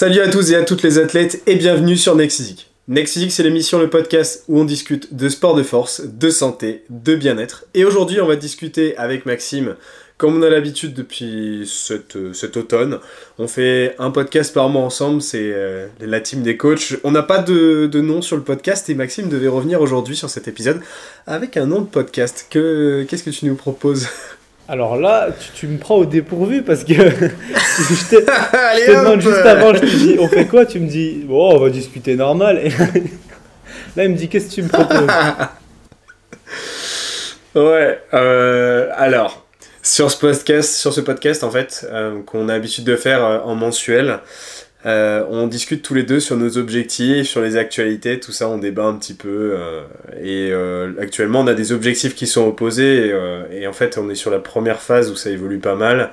Salut à tous et à toutes les athlètes et bienvenue sur. Next Physique, c'est l'émission, le podcast où on discute de sport de force, de santé, de bien-être. Et aujourd'hui, on va discuter avec Maxime, comme on a l'habitude depuis cet, automne. On fait un podcast par mois ensemble, c'est euh, la team des coachs. On n'a pas de, nom sur le podcast et Maxime devait revenir aujourd'hui sur cet épisode avec un nom de podcast. Que, qu'est-ce que tu nous proposes? Alors là, tu, me prends au dépourvu parce que je te, demande juste avant, je te dis on fait quoi? Tu me dis bon, on va discuter normal. Et là, il me dit qu'est-ce que tu me proposes? Ouais, euh, alors sur ce podcast, sur ce podcast en fait, euh, qu'on a l'habitude de faire euh, en mensuel, euh, on discute tous les deux sur nos objectifs, sur les actualités, tout ça, on débat un petit peu. Euh, et euh, actuellement, on a des objectifs qui sont opposés. Et, en fait, on est sur la première phase où ça évolue pas mal.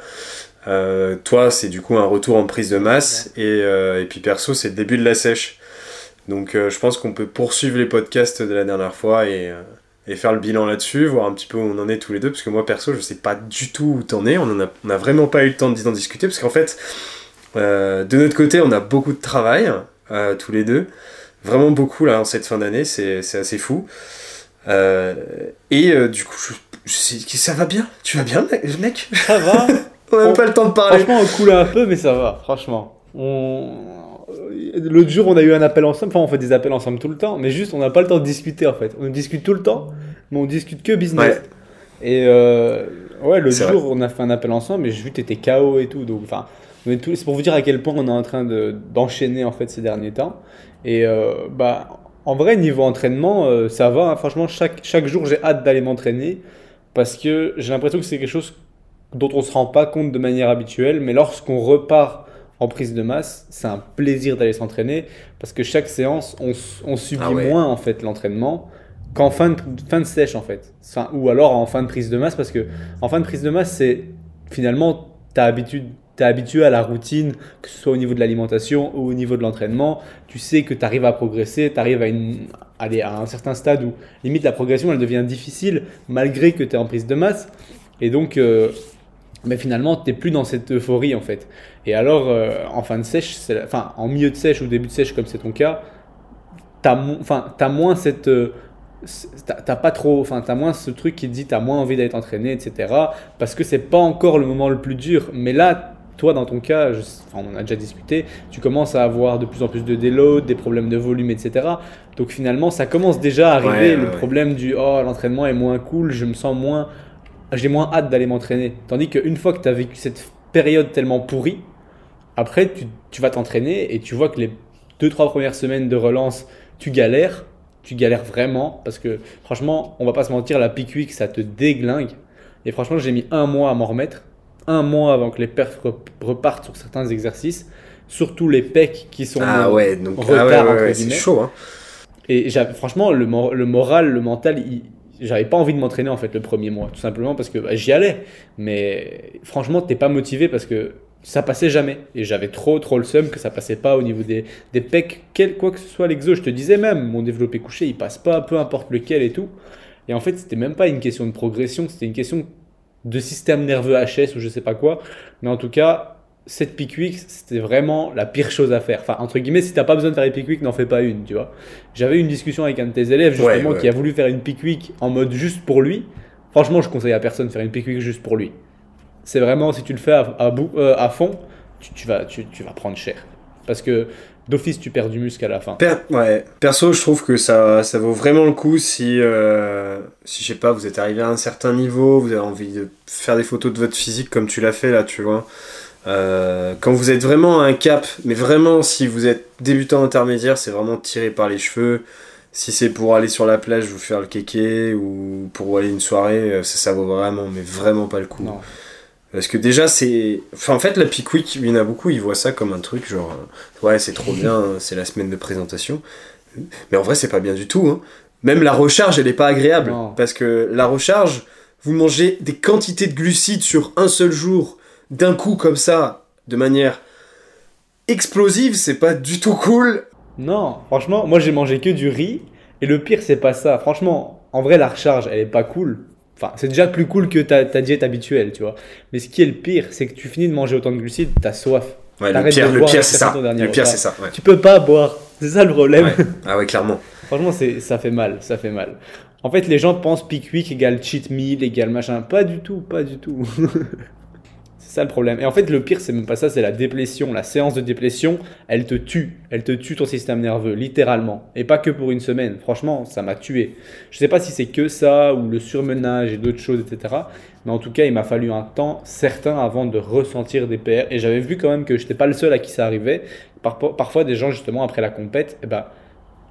toi, c'est du coup un retour en prise de masse. Et, et puis perso, c'est le début de la sèche. Donc je pense qu'on peut poursuivre les podcasts de la dernière fois et, et faire le bilan là-dessus, voir un petit peu où on en est tous les deux. Parce que moi, perso, je sais pas du tout où t'en es. On, en a, on a vraiment pas eu le temps d'en discuter. Parce qu'en fait de notre côté, on a beaucoup de travail, euh, tous les deux. Vraiment beaucoup, là, en cette fin d'année, c'est assez fou. Euh, et du coup, je, ça va bien? Tu vas bien, mec? Ça va? On n'a pas le temps de parler. Franchement, on coule un peu, mais ça va, franchement. L'autre jour, on a eu un appel ensemble. Enfin, on fait des appels ensemble tout le temps, mais juste, on n'a pas le temps de discuter en fait. On discute tout le temps, mais on discute que business. Et ouais, l'autre jour, on a fait un appel ensemble, mais juste, t'étais KO et tout. Donc, enfin, c'est pour vous dire à quel point on est en train d'enchaîner en fait ces derniers temps. Et euh, bah, en vrai, niveau entraînement, euh, ça va. Hein. Franchement, chaque, chaque jour, j'ai hâte d'aller m'entraîner parce que j'ai l'impression que c'est quelque chose dont on ne se rend pas compte de manière habituelle. Mais lorsqu'on repart en prise de masse, c'est un plaisir d'aller s'entraîner parce que chaque séance, on, on subit ah moins en fait l'entraînement qu'en fin de, fin de sèche en fait. Enfin, ou alors en fin de prise de masse parce que en fin de prise de masse, c'est finalement ta habitude tu es habitué à la routine, que ce soit au niveau de l'alimentation ou au niveau de l'entraînement, tu sais que tu arrives à progresser, tu arrives à, une, à un certain stade où limite la progression elle devient difficile malgré que tu es en prise de masse. Et donc, euh, mais finalement, tu n'es plus dans cette euphorie en fait. Et alors, euh, en fin de sèche, enfin en milieu de sèche ou début de sèche comme c'est ton cas, tu as, as moins cette... Euh, t'as pas trop, enfin t'as moins ce truc qui te dit t'as moins envie d'être entraîné, etc. Parce que c'est pas encore le moment le plus dur. Mais là, toi, dans ton cas, on en a déjà discuté, tu commences à avoir de plus en plus de déload, des problèmes de volume, etc. Donc finalement, ça commence déjà à arriver le problème du oh, l'entraînement est moins cool, je me sens moins. J'ai moins hâte d'aller m'entraîner. Tandis qu'une fois que tu as vécu cette période tellement pourrie, après, tu, tu vas t'entraîner et tu vois que les deux, trois premières semaines de relance, tu galères. Tu galères vraiment parce que franchement, on va pas se mentir, la pique week, ça te déglingue. Et franchement, j'ai mis un mois à m'en remettre un mois avant que les perfs repartent sur certains exercices, surtout les pecs qui sont ah ouais, donc, retard, ah c'est chaud. Hein. Et franchement, le, le, moral, le mental, j'avais pas envie de m'entraîner en fait le premier mois, tout simplement parce que bah, j'y allais. Mais franchement, t'es pas motivé parce que ça passait jamais. Et j'avais trop, trop le seum que ça passait pas au niveau des, des pecs, quel, quoi que ce soit l'exo. Je te disais même, mon développé couché, il passe pas, peu importe lequel et tout. Et en fait, c'était même pas une question de progression, c'était une question de système nerveux HS ou je sais pas quoi. Mais en tout cas, cette pick week, c'était vraiment la pire chose à faire. Enfin, entre guillemets, si t'as pas besoin de faire une pick week, n'en fais pas une, tu vois. J'avais une discussion avec un de tes élèves, justement, qui a voulu faire une pick week en mode juste pour lui. Franchement, je conseille à personne de faire une pick week juste pour lui. C'est vraiment, si tu le fais à, à, euh, à fond, tu, vas, tu, tu vas prendre cher. Parce que d'office tu perds du muscle à la fin. ouais. Perso, je trouve que ça, ça vaut vraiment le coup si, euh, si, je sais pas, vous êtes arrivé à un certain niveau, vous avez envie de faire des photos de votre physique comme tu l'as fait là, tu vois. Euh, quand vous êtes vraiment à un cap, mais vraiment si vous êtes débutant intermédiaire, c'est vraiment tiré par les cheveux. Si c'est pour aller sur la plage, vous faire le kéké ou pour aller une soirée, euh, ça, ça vaut vraiment, mais vraiment pas le coup. Non. Parce que déjà, c'est. Enfin, en fait, la Peak Week, il y en a beaucoup, ils voient ça comme un truc genre. Euh, ouais, c'est trop bien, c'est la semaine de présentation. Mais en vrai, c'est pas bien du tout. Hein. Même la recharge, elle est pas agréable. Parce que la recharge, vous mangez des quantités de glucides sur un seul jour, d'un coup comme ça, de manière explosive, c'est pas du tout cool. Non, franchement, moi j'ai mangé que du riz. Et le pire, c'est pas ça. Franchement, en vrai, la recharge, elle est pas cool. Enfin, c'est déjà plus cool que ta, ta, diète habituelle, tu vois. Mais ce qui est le pire, c'est que tu finis de manger autant de glucides, t'as soif. Ouais, le pire, le pire c'est ça. Le pire, c'est ça. Tu peux pas boire. C'est ça le problème. Ah ouais, clairement. Franchement, ça fait mal. Ça fait mal. En fait, les gens pensent Peak Week égale cheat meal égale machin. Pas du tout, pas du tout. Ça le problème. Et en fait, le pire, c'est même pas ça, c'est la déplétion. La séance de déplétion, elle te tue. Elle te tue ton système nerveux, littéralement. Et pas que pour une semaine. Franchement, ça m'a tué. Je sais pas si c'est que ça, ou le surmenage et d'autres choses, etc. Mais en tout cas, il m'a fallu un temps certain avant de ressentir des PR. Et j'avais vu quand même que j'étais pas le seul à qui ça arrivait. Parfois, des gens, justement, après la compète, eh ben,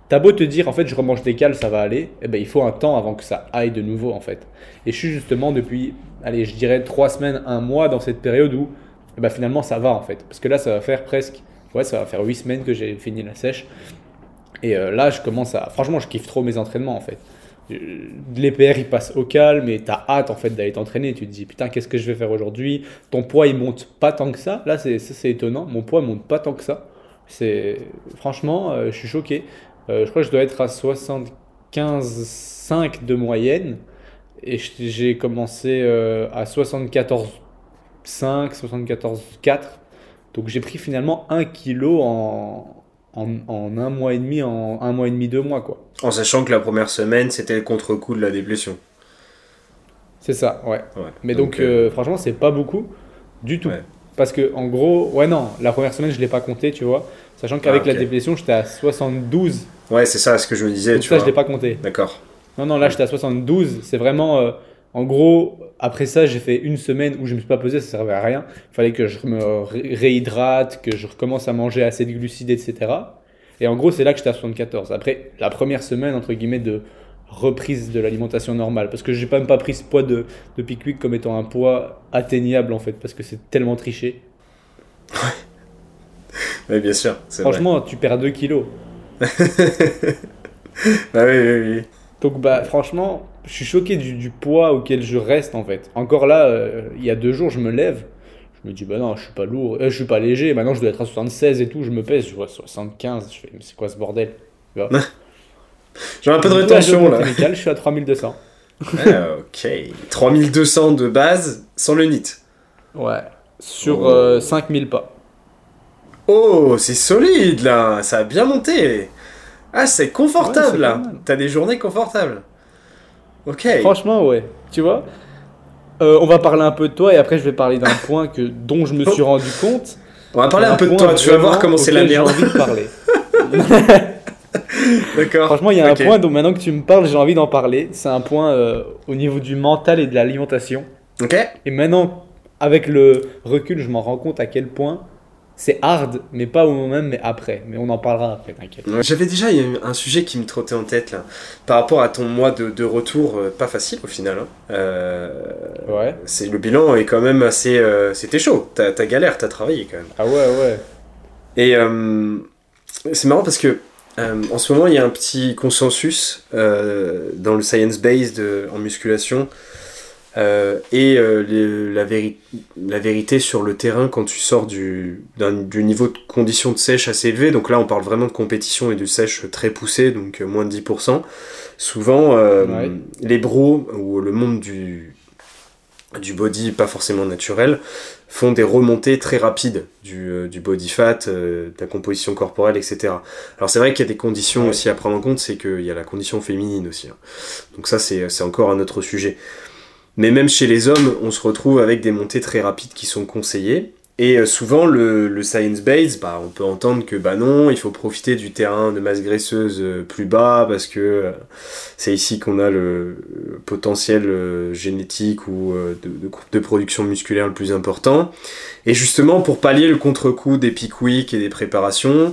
T'as beau te dire, en fait, je remange des cales, ça va aller, eh ben, il faut un temps avant que ça aille de nouveau, en fait. Et je suis justement depuis, allez, je dirais trois semaines, un mois dans cette période où, eh ben, finalement, ça va, en fait. Parce que là, ça va faire presque, ouais, ça va faire huit semaines que j'ai fini la sèche. Et euh, là, je commence à, franchement, je kiffe trop mes entraînements, en fait. Euh, les PR, ils passent au calme et t'as hâte, en fait, d'aller t'entraîner. Tu te dis, putain, qu'est-ce que je vais faire aujourd'hui? Ton poids, il monte pas tant que ça. Là, c'est, c'est étonnant. Mon poids monte pas tant que ça. C'est, franchement, euh, je suis choqué. Euh, je crois que je dois être à 75,5 de moyenne. Et j'ai commencé euh, à 74,5, 74,4. Donc j'ai pris finalement 1 kg en, en, en, un mois et demi, en un mois et demi, deux mois. Quoi. En sachant que la première semaine, c'était le contre-coup de la déplétion. C'est ça, ouais. Mais donc, euh, franchement, c'est pas beaucoup du tout. Parce que, en gros, ouais, non, la première semaine, je l'ai pas compté, tu vois. Sachant qu'avec ah, la déplétion, j'étais à 72 Ouais, c'est ça ce que je me disais. tu ça, je l'ai pas compté. D'accord. Non, non, là, j'étais à 72. C'est vraiment. Euh, en gros, après ça, j'ai fait une semaine où je me suis pas pesé, ça servait à rien. Il fallait que je me réhydrate, que je recommence à manger assez de glucides, etc. Et en gros, c'est là que j'étais à 74. Après, la première semaine, entre guillemets, de reprise de l'alimentation normale. Parce que j'ai pas même pas pris ce poids de, de Pickwick comme étant un poids atteignable, en fait, parce que c'est tellement triché. oui, bien sûr. Franchement, tu perds 2 kilos. Bah oui, oui, oui. Donc, bah, franchement, je suis choqué du, poids auquel je reste, en fait. Encore là, euh, il y a deux jours, je me lève. Je me dis, bah non, je suis pas lourd, euh, je suis pas léger. Maintenant, je dois être à 76 et tout. Je me pèse, je vois 75. Je fais, mais c'est quoi ce bordel J'ai un peu de rétention là. je suis à 3200. ah, ok. 3200 de base sans le NIT. Ouais. Sur 5000 euh, pas. Oh, c'est solide là, ça a bien monté. Ah, c'est confortable là. T'as des journées confortables. Ok. Franchement, ouais. Tu vois euh, On va parler un peu de toi et après je vais parler d'un point que, dont je me suis rendu compte. On va parler un, peu de toi, tu vas voir comment c'est la merde. J'ai envie de parler. D'accord. Franchement, il y a un point dont maintenant que tu me parles, j'ai envie d'en parler. C'est un point euh, au niveau du mental et de l'alimentation. Ok. Et maintenant, avec le recul, je m'en rends compte à quel point c'est hard, mais pas au moment même, mais après. Mais on en parlera après, t'inquiète. J'avais déjà un sujet qui me trottait en tête là, par rapport à ton mois de, de retour, euh, pas facile au final. Hein. Euh, ouais. C'est le bilan est quand même assez. Euh, c'était chaud. T'as as galère, t'as travaillé quand même. Ah ouais, ouais. Et c'est marrant parce que en ce moment il y a un petit consensus dans le science based en musculation euh, et euh, la, la, vérité sur le terrain quand tu sors du, du niveau de conditions de sèche assez élevé, donc là on parle vraiment de compétition et de sèche très poussé, donc euh, moins de 10%, souvent les bros ou le monde du, du body pas forcément naturel font des remontées très rapides du, du body fat, de la composition corporelle, etc. Alors c'est vrai qu'il y a des conditions aussi à prendre en compte, c'est qu'il y a la condition féminine aussi. Hein. Donc ça c'est encore un autre sujet. Mais même chez les hommes, on se retrouve avec des montées très rapides qui sont conseillées. Et euh, souvent, le, science base, bah, on peut entendre que bah non, il faut profiter du terrain de masse graisseuse euh, plus bas parce que euh, c'est ici qu'on a le potentiel génétique ou de, production musculaire le plus important. Et justement, pour pallier le contre-coup des peak week et des préparations,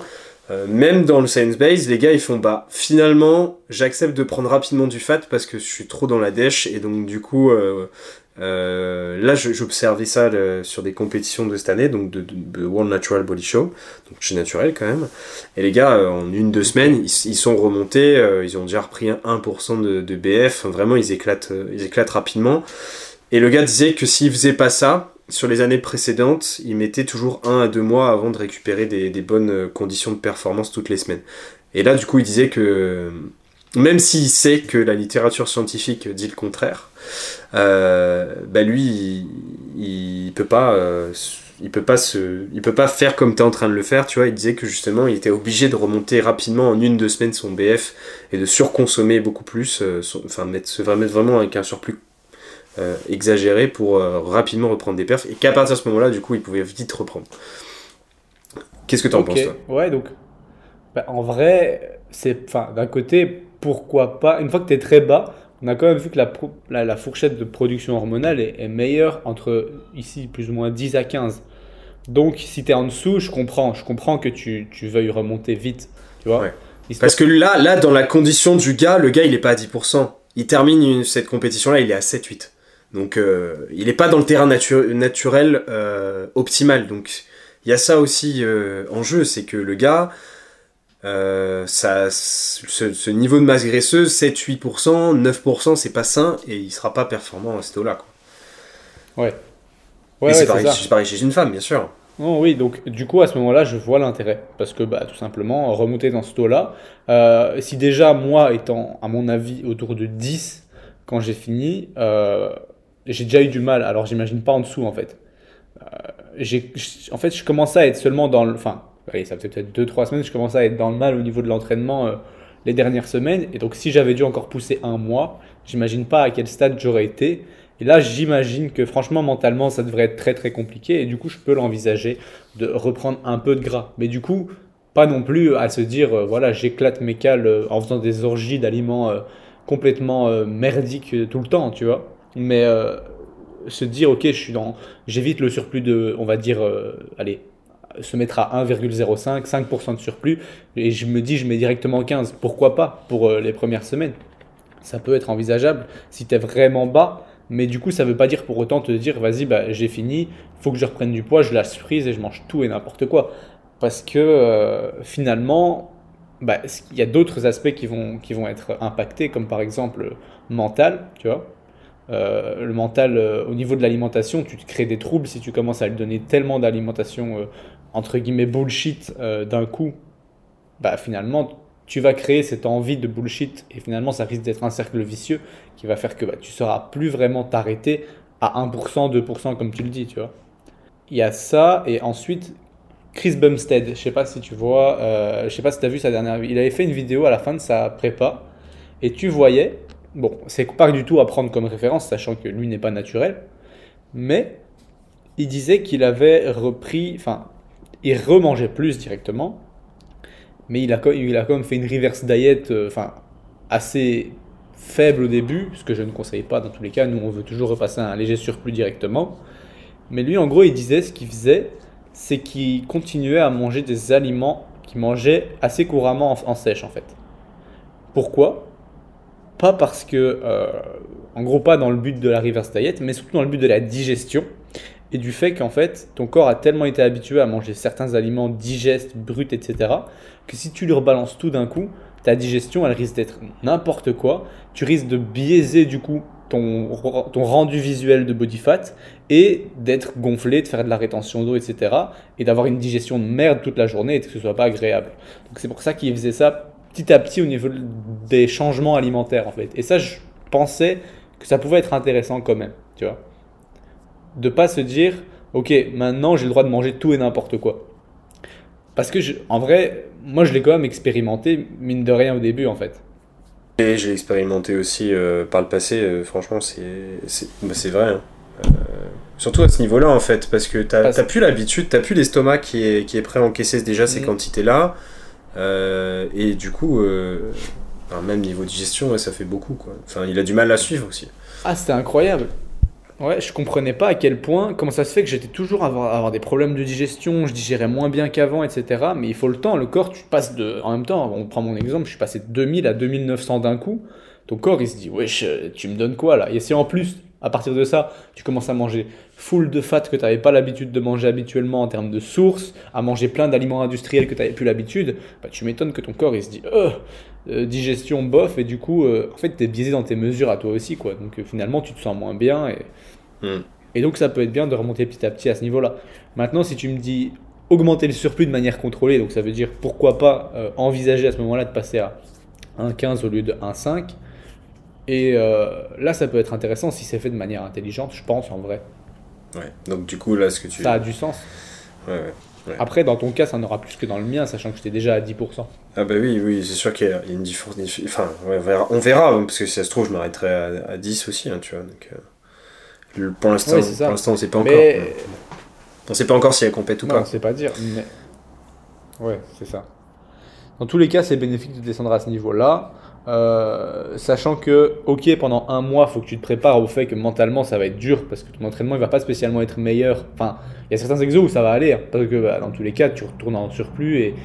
euh, même dans le science base, les gars ils font bah finalement j'accepte de prendre rapidement du fat parce que je suis trop dans la dèche et donc du coup euh, euh, là j'observais ça sur des compétitions de cette année donc de, World Natural Body Show. Donc suis naturel quand même. Et les gars en une deux semaines ils, sont remontés ils ont déjà repris 1% de, de BF vraiment ils éclatent ils éclatent rapidement. Et le gars disait que s'il faisait pas ça sur les années précédentes, il mettait toujours un à deux mois avant de récupérer des, bonnes euh, conditions de performance toutes les semaines. Et là, du coup, il disait que même s'il sait que la littérature scientifique dit le contraire, euh, bah lui, il, peut pas, euh, il peut pas se, il peut pas faire comme tu es en train de le faire, tu vois. Il disait que justement, il était obligé de remonter rapidement en une deux semaines son BF et de surconsommer beaucoup plus, euh, enfin mettre, se mettre vraiment avec un surplus euh, exagéré pour rapidement reprendre des perfs et qu'à partir de ce moment-là, du coup, il pouvait vite reprendre. Qu'est-ce que tu en penses toi? Ouais, donc bah, en vrai, c'est, d'un côté, pourquoi pas? Une fois que tu es très bas, on a quand même vu que la, la, fourchette de production hormonale est, meilleure entre ici plus ou moins 10 à 15. Donc si tu es en dessous, je comprends, je comprends que tu, tu veuilles remonter vite, tu vois. Parce que là, là, dans la condition du gars, le gars il est pas à 10%. Il termine cette compétition là, il est à 7-8. Donc euh, il n'est pas dans le terrain naturel euh, optimal. Donc il y a ça aussi euh, en jeu, c'est que le gars, ça, ce, niveau de masse graisseuse, 7-8%, 9%, c'est pas sain et il sera pas performant à ce taux-là. Ouais. ouais, c'est pareil, pareil, chez une femme, bien sûr. Non, oui, donc du coup, à ce moment-là, je vois l'intérêt. Parce que, bah, tout simplement, remonter dans ce taux-là, si déjà, moi, étant, à mon avis, autour de 10 quand j'ai fini, euh, j'ai déjà eu du mal. Alors, j'imagine pas en dessous, en fait. j'ai, en fait, je commençais à être seulement dans le. Enfin, ça faisait peut-être 2-3 semaines, je commençais à être dans le mal au niveau de l'entraînement euh, les dernières semaines. Et donc, si j'avais dû encore pousser un mois, j'imagine pas à quel stade j'aurais été. Et là, j'imagine que franchement, mentalement, ça devrait être très très compliqué. Et du coup, je peux l'envisager de reprendre un peu de gras. Mais du coup, pas non plus à se dire, euh, voilà, j'éclate mes cales euh, en faisant des orgies d'aliments complètement merdiques tout le temps, tu vois. Mais se dire, ok, je suis dans, j'évite le surplus de, on va dire, allez, se mettre à 1,05, 5% de surplus, et je me dis, je mets directement 15. Pourquoi pas pour euh, les premières semaines? Ça peut être envisageable si tu es vraiment bas, mais du coup, ça ne veut pas dire pour autant te dire, vas-y, bah, j'ai fini, faut que je reprenne du poids, je la surprise et je mange tout et n'importe quoi. Parce que euh, finalement, bah, il y a d'autres aspects qui vont, qui vont être impactés, comme par exemple mental, tu vois? Euh, le mental, au niveau de l'alimentation, tu te crées des troubles si tu commences à lui donner tellement d'alimentation entre guillemets bullshit euh, d'un coup, bah finalement tu vas créer cette envie de bullshit et finalement ça risque d'être un cercle vicieux qui va faire que bah, tu sauras plus vraiment t'arrêter à 1%, 2% comme tu le dis, tu vois. Il y a ça et ensuite Chris Bumstead, je sais pas si tu vois, euh, je sais pas si tu as vu sa dernière, il avait fait une vidéo à la fin de sa prépa et tu voyais, bon, c'est pas du tout à prendre comme référence sachant que lui n'est pas naturel, mais il disait qu'il avait repris, enfin il remangeait plus directement, mais il a, il a quand même fait une reverse diet euh, enfin, assez faible au début, ce que je ne conseille pas dans tous les cas. Nous, on veut toujours repasser un léger surplus directement. Mais lui, en gros, il disait ce qu'il faisait, c'est qu'il continuait à manger des aliments qu'il mangeait assez couramment en, sèche, en fait. Pourquoi? Pas parce que, euh, en gros, pas dans le but de la reverse diet, mais surtout dans le but de la digestion et du fait qu'en fait, ton corps a tellement été habitué à manger certains aliments digestes, bruts, etc., que si tu lui rebalances tout d'un coup, ta digestion, elle risque d'être n'importe quoi. Tu risques de biaiser du coup ton, ton rendu visuel de body fat et d'être gonflé, de faire de la rétention d'eau, etc. Et d'avoir une digestion de merde toute la journée et que ce soit pas agréable. Donc c'est pour ça qu'il faisait ça petit à petit au niveau des changements alimentaires en fait. Et ça, je pensais que ça pouvait être intéressant quand même, tu vois de pas se dire, ok, maintenant j'ai le droit de manger tout et n'importe quoi. Parce que, en vrai, moi je l'ai quand même expérimenté, mine de rien, au début, en fait. Et j'ai expérimenté aussi euh, par le passé, euh, franchement, c'est bah, vrai. Hein. Euh, surtout à ce niveau-là, en fait, parce que t'as n'as plus l'habitude, t'as plus l'estomac qui est, qui est prêt à encaisser déjà ces mm. quantités-là. Et du coup, même niveau digestion, ça fait beaucoup. Enfin, il a du mal à suivre aussi. Ah, c'était incroyable. Ouais, je comprenais pas à quel point, comment ça se fait que j'étais toujours à avoir, des problèmes de digestion, je digérais moins bien qu'avant, etc. Mais il faut le temps, le corps, tu passes de. En même temps, on prend mon exemple, je suis passé de 2000 à 2900 d'un coup. Ton corps, il se dit, wesh, tu me donnes quoi là? Et si en plus, à partir de ça, tu commences à manger full de fat que tu n'avais pas l'habitude de manger habituellement en termes de sources, à manger plein d'aliments industriels que tu n'avais plus l'habitude, bah, tu m'étonnes que ton corps, il se dit, euh, euh digestion bof, et du coup, euh, en fait, tu es biaisé dans tes mesures à toi aussi, quoi. Donc euh, finalement, tu te sens moins bien. Et Hmm. Et donc ça peut être bien de remonter petit à petit à ce niveau-là. Maintenant, si tu me dis augmenter le surplus de manière contrôlée, donc ça veut dire pourquoi pas euh, envisager à ce moment-là de passer à 1,15 au lieu de 1,5. Et euh, là, ça peut être intéressant si c'est fait de manière intelligente, je pense en vrai. Ouais. Donc du coup, là, ce que tu... Ça a du sens. Ouais, ouais. Après, dans ton cas, ça n'aura plus que dans le mien, sachant que j'étais déjà à 10%. Ah bah oui, oui, c'est sûr qu'il y, a une différence. Enfin, on verra, on verra, hein, parce que si ça se trouve, je m'arrêterai à, 10 aussi, hein, tu vois. Donc, euh, pour l'instant, on sait pas encore. On sait pas encore si elle compète ou non, pas. On sait pas dire, mais... Ouais, c'est ça. Dans tous les cas, c'est bénéfique de descendre à ce niveau-là. Euh, sachant que, ok, pendant un mois, il faut que tu te prépares au fait que mentalement ça va être dur parce que ton entraînement il va pas spécialement être meilleur. Enfin, il y a certains exos où ça va aller hein, parce que bah, dans tous les cas, tu retournes en surplus et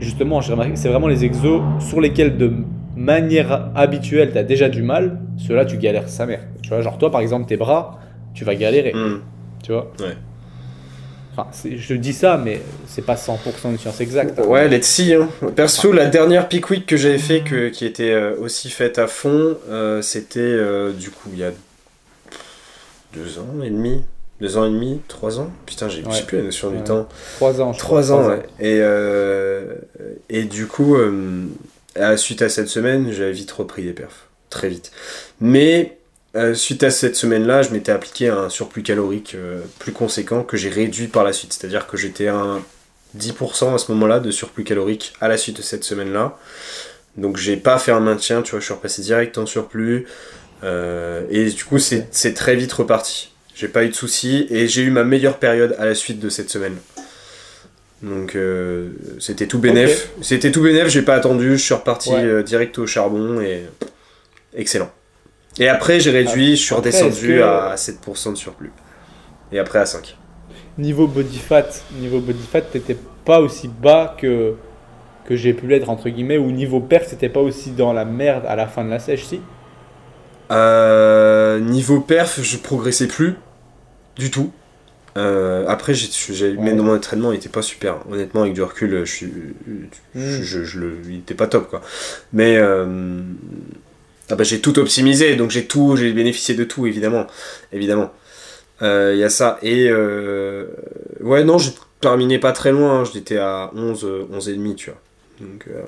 justement, j'ai remarqué que c'est vraiment les exos sur lesquels de manière habituelle tu as déjà du mal, ceux-là tu galères sa mère. Tu vois, genre toi par exemple, tes bras, tu vas galérer. Hmm. Tu vois? Ouais. Enfin, je dis ça, mais c'est pas 100% une science exacte. Hein. Ouais, let's see. Hein. Perso, la dernière pick week que j'avais fait, que, qui était euh, aussi faite à fond, euh, c'était euh, du coup il y a deux ans et demi. Deux ans et demi, trois ans? Putain, j'ai ouais. plus la notion du temps. Trois ans, je Trois ans, ouais. Et, et du coup, suite à cette semaine, j'avais vite repris des perfs. Très vite. Mais euh, suite à cette semaine-là, je m'étais appliqué un surplus calorique euh, plus conséquent que j'ai réduit par la suite. C'est-à-dire que j'étais à 10% à ce moment-là de surplus calorique à la suite de cette semaine-là. Donc j'ai pas fait un maintien, tu vois, je suis repassé direct en surplus. Euh, et du coup, c'est très vite reparti. J'ai pas eu de soucis et j'ai eu ma meilleure période à la suite de cette semaine. Donc c'était tout bénef. C'était tout bénef, j'ai pas attendu, je suis reparti direct au charbon et excellent. Et après, j'ai réduit, je suis redescendu à 7% de surplus. Et après à 5. Niveau body fat, niveau body fat, t'étais pas aussi bas que, que j'ai pu l'être, entre guillemets, ou niveau perf, c'était pas aussi dans la merde à la fin de la sèche, si? Euh, Niveau perf, je progressais plus du tout. Euh, après, j'ai, ouais. mon entraînement n'était pas super. Honnêtement, avec du recul, je suis, je, je, je, le, il était pas top quoi. Mais euh, ah bah, j'ai tout optimisé, donc j'ai tout, j'ai bénéficié de tout, évidemment. Évidemment. Il euh, y a ça. Et euh, ouais, non, j'ai terminé pas très loin, hein. j'étais à 11, 11 et demi, tu vois. Donc euh,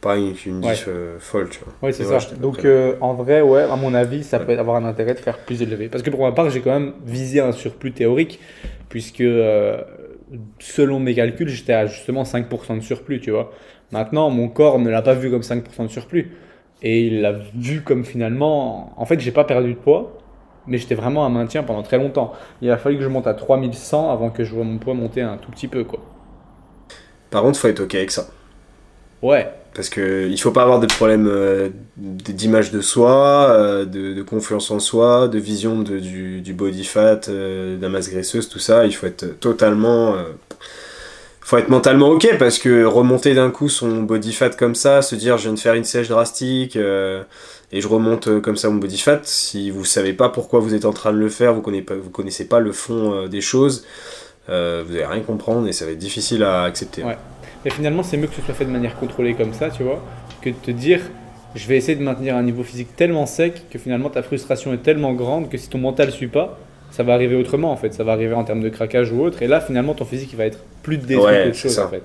pas une, une diff folle, tu vois. Oui, c'est ça. Donc en vrai, ouais, à mon avis, ça peut avoir un intérêt de faire plus élevé. Parce que pour ma part, j'ai quand même visé un surplus théorique, puisque selon mes calculs, j'étais à justement 5% de surplus, tu vois. Maintenant, mon corps ne l'a pas vu comme 5% de surplus. Et il l'a vu comme finalement. En fait, j'ai pas perdu de poids, mais j'étais vraiment à maintien pendant très longtemps. Il a fallu que je monte à 3100 avant que je vois mon poids monter un tout petit peu, quoi. Par contre, faut être ok avec ça. Ouais. Parce que il faut pas avoir de problème euh, d'image de soi, euh, de, confiance en soi, de vision de, du, body fat, euh, de la masse graisseuse, tout ça. Il faut être totalement faut être mentalement ok parce que remonter d'un coup son body fat comme ça, se dire je viens de faire une sèche drastique euh, et je remonte euh, comme ça mon body fat, si vous savez pas pourquoi vous êtes en train de le faire, vous connaissez pas, connaissez pas le fond euh, des choses, vous allez rien comprendre et ça va être difficile à accepter. Ouais. Mais finalement c'est mieux que ce soit fait de manière contrôlée comme ça, tu vois, que de te dire je vais essayer de maintenir un niveau physique tellement sec que finalement ta frustration est tellement grande que si ton mental suit pas, ça va arriver autrement en fait. Ça va arriver en termes de craquage ou autre. Et là, finalement, ton physique il va être plus détruit ouais, qu'autre chose en fait.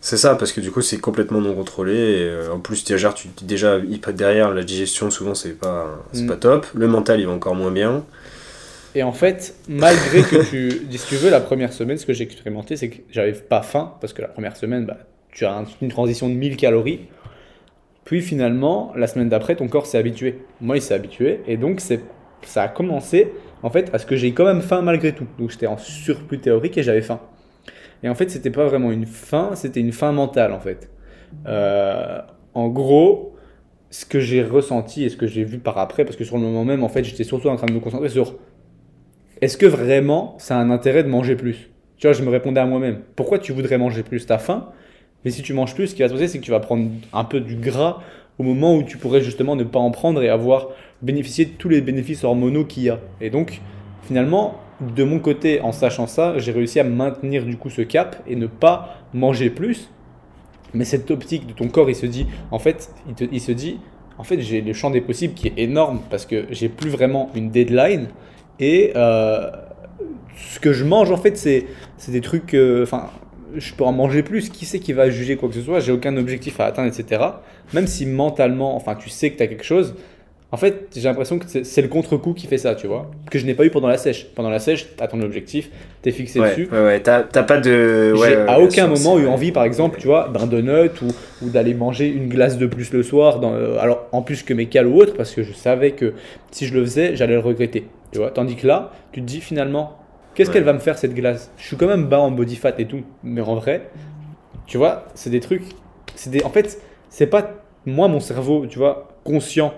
C'est ça, parce que du coup, c'est complètement non contrôlé. Et euh, en plus, déjà, tu, déjà derrière, la digestion, souvent, c'est pas, c'est pas mm. top. Le mental, il va encore moins bien. Et en fait, malgré que tu. Si tu veux, la première semaine, ce que j'ai expérimenté, c'est que j'avais pas faim, parce que la première semaine, bah, tu as une transition de 1000 calories. Puis finalement, la semaine d'après, ton corps s'est habitué. Moi, il s'est habitué. Et donc, c'est ça a commencé en fait à ce que j'ai quand même faim malgré tout. Donc j'étais en surplus théorique et j'avais faim. Et en fait, c'était pas vraiment une faim, c'était une faim mentale en fait. Euh, en gros, ce que j'ai ressenti et ce que j'ai vu par après, parce que sur le moment même, en fait, j'étais surtout en train de me concentrer sur est-ce que vraiment ça a un intérêt de manger plus? Tu vois, je me répondais à moi-même pourquoi tu voudrais manger plus? Ta faim? Mais si tu manges plus, ce qui va se passer, c'est que tu vas prendre un peu du gras au moment où tu pourrais justement ne pas en prendre et avoir bénéficié de tous les bénéfices hormonaux qu'il y a. Et donc, finalement, de mon côté, en sachant ça, j'ai réussi à maintenir du coup ce cap et ne pas manger plus. Mais cette optique de ton corps, il se dit, en fait, il, se dit, en fait, j'ai le champ des possibles qui est énorme parce que j'ai plus vraiment une deadline et euh, ce que je mange, en fait, c'est des trucs, enfin, je peux en manger plus. Qui c'est qui va juger quoi que ce soit? J'ai aucun objectif à atteindre, etc. Même si mentalement, enfin, tu sais que tu as quelque chose, En fait, j'ai l'impression que c'est le contre-coup qui fait ça, tu vois. Que je n'ai pas eu pendant la sèche. Pendant la sèche, t'as ton objectif, t'es fixé dessus. Ouais, ouais, t'as pas de. J'ai à aucun moment eu envie, par exemple, tu vois, d'un donut ou, ou d'aller manger une glace de plus le soir. Dans, euh, alors, en plus que mes cales ou autres, parce que je savais que si je le faisais, j'allais le regretter. Tu vois. Tandis que là, tu te dis finalement, qu'est-ce qu'elle va me faire cette glace? Je suis quand même bas en body fat et tout, mais en vrai, tu vois, c'est des trucs. Des, en fait, c'est pas moi, mon cerveau, tu vois, conscient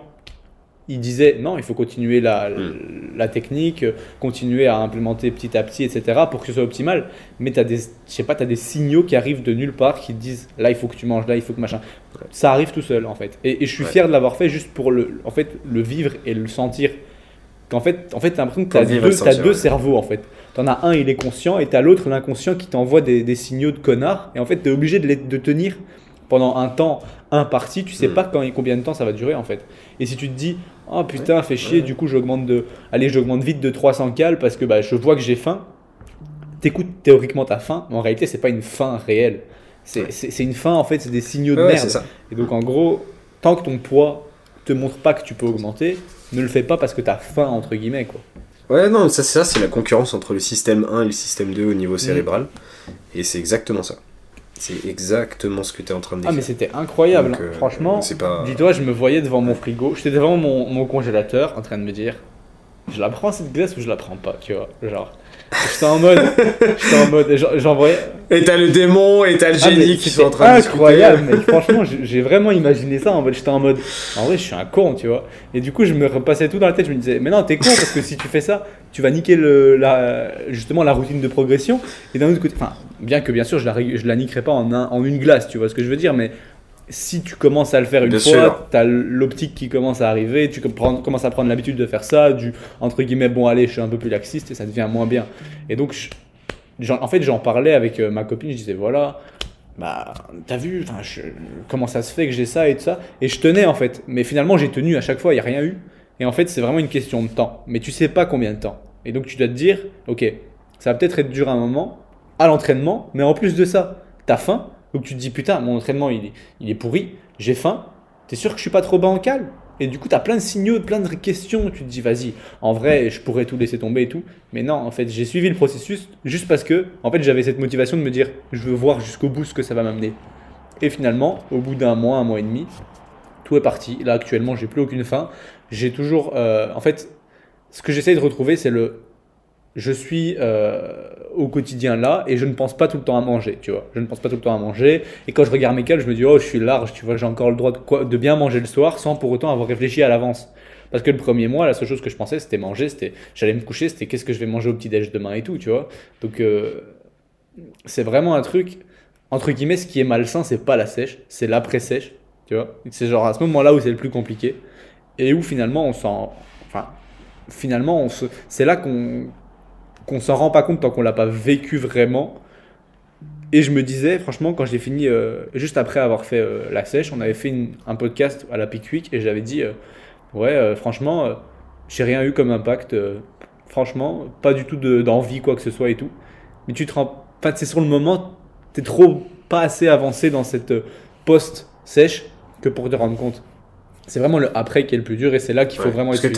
il disait non, il faut continuer la, hmm. la, technique, continuer à implémenter petit à petit, etc. pour que ce soit optimal. Mais tu as des, je sais pas, as des signaux qui arrivent de nulle part qui te disent là, il faut que tu manges, là, il faut que machin. Ça arrive tout seul en fait. Et, je suis fier de l'avoir fait juste pour le, en fait, le vivre et le sentir. Qu'en fait, en fait, tu as l'impression que tu as, deux, as deux cerveaux en fait. Tu en as un, il est conscient, et tu as l'autre, l'inconscient, qui t'envoie des, des, signaux de connard. Et en fait, tu es obligé de, de tenir pendant un temps imparti, tu sais hmm. pas quand, combien de temps ça va durer en fait. Et si tu te dis, oh putain, fait chier, du coup j'augmente de, allez, j'augmente vite de 300 cales parce que bah, je vois que j'ai faim. T'écoutes théoriquement ta faim, mais en réalité c'est pas une faim réelle. C'est une faim en fait, c'est des signaux de merde. Et donc en gros, tant que ton poids te montre pas que tu peux augmenter, ne le fais pas parce que t'as faim entre guillemets quoi. Ouais, non, ça, ça c'est la concurrence entre le système 1 et le système 2 au niveau mm. cérébral. Et c'est exactement ça. C'est exactement ce que tu es en train de dire. Ah, mais c'était incroyable. Hein. Euh, Franchement, dis-toi, je me voyais devant mon frigo, j'étais devant mon, mon, congélateur en train de me dire je la prends cette glace ou je la prends pas, tu vois. Genre, J'étais en mode. J'étais en mode. J'envoyais. Et t'as le démon et t'as le ah, génie qui sont en train de incroyable, mais franchement, j'ai vraiment imaginé ça. En mode, j'étais en mode. En vrai, je suis un con, tu vois. Et du coup, je me repassais tout dans la tête. Je me disais, mais non, t'es con parce que si tu fais ça, tu vas niquer le, la, justement la routine de progression. Et d'un autre côté, enfin, bien que bien sûr, je la, je la niquerai pas en, en une glace, tu vois ce que je veux dire, mais si tu commences à le faire une fois, tu as l'optique qui commence à arriver, tu commences à prendre l'habitude de faire ça, du entre guillemets, bon, allez, je suis un peu plus laxiste et ça devient moins bien. Et donc, en fait, j'en parlais avec euh, ma copine, je disais, voilà, bah, t'as vu, comment ça se fait que j'ai ça et tout ça? Et je tenais en fait, mais finalement, j'ai tenu à chaque fois, il n'y a rien eu. Et en fait, c'est vraiment une question de temps. Mais tu sais pas combien de temps. Et donc, tu dois te dire, ok, ça va peut-être être dur un moment, à l'entraînement, mais en plus de ça, t'as faim donc tu te dis, putain, mon entraînement, il est, il est pourri, j'ai faim, t'es sûr que je suis pas trop bancal? Et du coup, tu as plein de signaux, plein de questions. Tu te dis, vas-y, en vrai, je pourrais tout laisser tomber et tout. Mais non, en fait, j'ai suivi le processus juste parce que, en fait, j'avais cette motivation de me dire, je veux voir jusqu'au bout ce que ça va m'amener. Et finalement, au bout d'un mois, un mois et demi, tout est parti. Là, actuellement, j'ai plus aucune faim. J'ai toujours. Euh, en fait, ce que j'essaye de retrouver, c'est le je suis euh, au quotidien là et je ne pense pas tout le temps à manger, tu vois. Je ne pense pas tout le temps à manger. Et quand je regarde mes cales, je me dis, oh, je suis large, tu vois, j'ai encore le droit de, quoi, de bien manger le soir sans pour autant avoir réfléchi à l'avance. Parce que le premier mois, la seule chose que je pensais, c'était manger, c'était j'allais me coucher, c'était qu'est-ce que je vais manger au petit-déj demain et tout, tu vois. Donc, euh, c'est vraiment un truc, entre guillemets, ce qui est malsain, c'est pas la sèche, c'est l'après-sèche, tu vois. C'est genre à ce moment-là où c'est le plus compliqué et où finalement on s'en. Enfin, finalement, on se... c'est là qu'on qu'on s'en rend pas compte tant qu'on l'a pas vécu vraiment. Et je me disais, franchement, quand j'ai fini, euh, juste après avoir fait euh, la sèche, on avait fait un podcast à la Peak Week et j'avais dit, euh, ouais, franchement, j'ai rien eu comme impact. franchement, pas du tout d'envie, quoi que ce soit et tout. Mais tu te rends. Enfin, c'est sur le moment, tu es trop pas assez avancé dans cette post-sèche que pour te rendre compte. C'est vraiment le après qui est le plus dur et c'est là qu'il faut vraiment parce que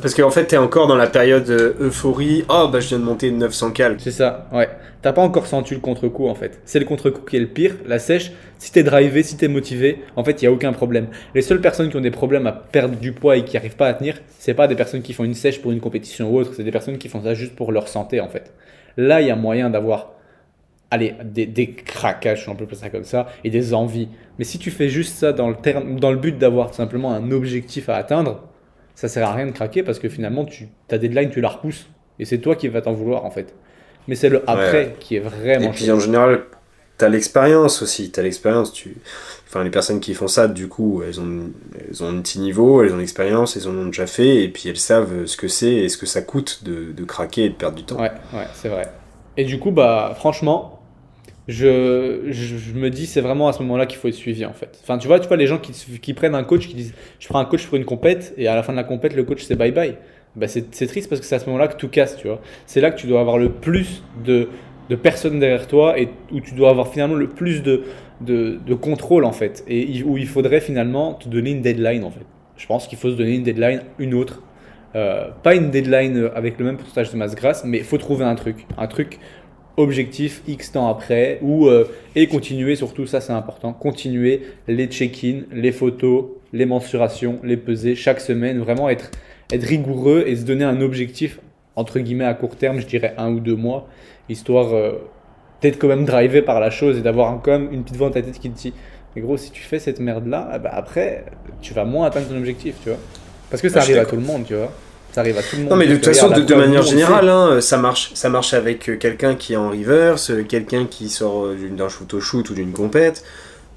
Parce qu'en fait, tu es encore dans la période euh, euphorie. Oh, bah je viens de monter de 900 cales. C'est ça, ouais. T'as pas encore senti le contre-coup en fait. C'est le contre-coup qui est le pire. La sèche, si t'es drivé, si t'es motivé, en fait, il y a aucun problème. Les seules personnes qui ont des problèmes à perdre du poids et qui arrivent pas à tenir, c'est pas des personnes qui font une sèche pour une compétition ou autre, c'est des personnes qui font ça juste pour leur santé en fait. Là, il y a moyen d'avoir allez, des, des craquages, on peut appeler ça comme ça, et des envies. Mais si tu fais juste ça dans le, terme, dans le but d'avoir simplement un objectif à atteindre, ça sert à rien de craquer parce que finalement, tu, ta deadline, tu la repousses. Et c'est toi qui vas t'en vouloir en fait. Mais c'est le après qui est vraiment. Et puis en général, tu as l'expérience aussi. Tu as l'expérience. Tu... Enfin, les personnes qui font ça, du coup, elles ont, elles ont un petit niveau, elles ont l'expérience, elles en ont déjà fait, et puis elles savent ce que c'est et ce que ça coûte de, de craquer et de perdre du temps. Ouais, ouais, c'est vrai. Et du coup, bah, franchement, je, je, me dis c'est vraiment à ce moment-là qu'il faut être suivi en fait. Enfin tu vois, tu vois les gens qui, prennent un coach qui disent je prends un coach pour une compète et à la fin de la compète le coach c'est bye bye. Bah, c'est triste parce que c'est à ce moment-là que tout casse, tu vois. C'est là que tu dois avoir le plus de, de, personnes derrière toi et où tu dois avoir finalement le plus de, de, de contrôle en fait et où il faudrait finalement te donner une deadline en fait. je pense qu'il faut se donner une deadline, une autre. Euh, pas une deadline avec le même pourcentage de masse grasse, mais il faut trouver un truc. Un truc objectif X temps après, ou, euh, et continuer, surtout ça c'est important, continuer les check-in, les photos, les mensurations, les peser chaque semaine, vraiment être, être rigoureux et se donner un objectif, entre guillemets à court terme, je dirais un ou deux mois, histoire euh, d'être quand même drivé par la chose et d'avoir quand même une petite voix dans ta tête qui te dit, mais gros, si tu fais cette merde-là, bah après, tu vas moins atteindre ton objectif, tu vois. Parce que ça arrive à tout le monde, tu vois. Ça arrive à tout le monde. Non, mais de toute façon, de, manière générale, hein, ça marche. Ça marche avec euh, quelqu'un qui est en reverse, euh, quelqu'un qui sort euh, d'un shoot au shoot ou d'une compète.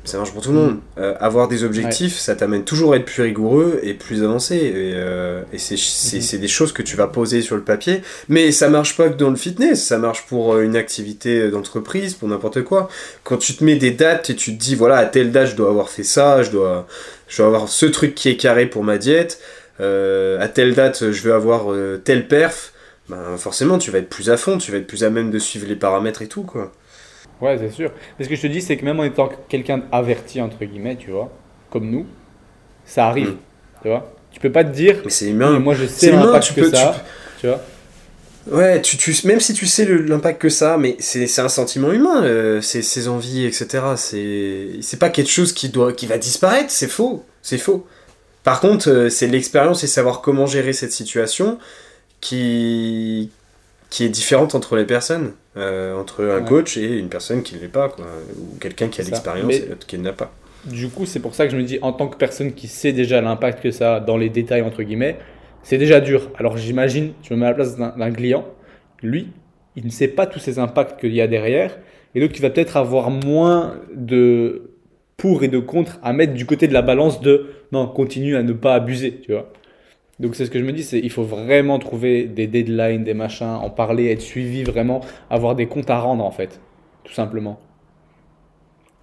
Ça marche pour tout le monde. Mm. avoir des objectifs, ça t'amène toujours à être plus rigoureux et plus avancé. Et, et mm-hmm. c'est des choses que tu vas poser sur le papier. Mais ça marche pas que dans le fitness, ça marche pour une activité d'entreprise, pour n'importe quoi. Quand tu te mets des dates et tu te dis, voilà, à telle date, je dois avoir fait ça, je dois, je dois avoir ce truc qui est carré pour ma diète. Euh, à telle date je veux avoir euh, tel perf, ben forcément tu vas être plus à fond, tu vas être plus à même de suivre les paramètres et tout quoi. Ouais, c'est sûr. Mais ce que je te dis, c'est que même en étant quelqu'un averti, entre guillemets, tu vois, comme nous, ça arrive. Hmm. Tu vois Tu peux pas te dire. Mais c'est humain. moi, je sais l'impact que ça. Tu, vois Ouais, tu, tu, même si tu sais l'impact que ça, mais c'est un sentiment humain, euh, ses envies, etc. C'est pas quelque chose qui, doit, qui va disparaître, c'est faux. C'est faux. Par contre, euh, c'est l'expérience et savoir comment gérer cette situation qui, qui est différente entre les personnes, euh, entre un coach et une personne qui ne l'est pas, quoi, ou quelqu'un qui a l'expérience et l'autre qui ne l'a pas. Du coup, c'est pour ça que je me dis, en tant que personne qui sait déjà l'impact que ça a dans les détails, entre guillemets, c'est déjà dur. Alors j'imagine, je me mets à la place d'un client, lui, il ne sait pas tous ces impacts qu'il y a derrière, et donc il va peut-être avoir moins de pour et de contre à mettre du côté de la balance de continue à ne pas abuser, tu vois. Donc c'est ce que je me dis, c'est il faut vraiment trouver des deadlines, des machins, en parler, être suivi vraiment, avoir des comptes à rendre en fait, tout simplement.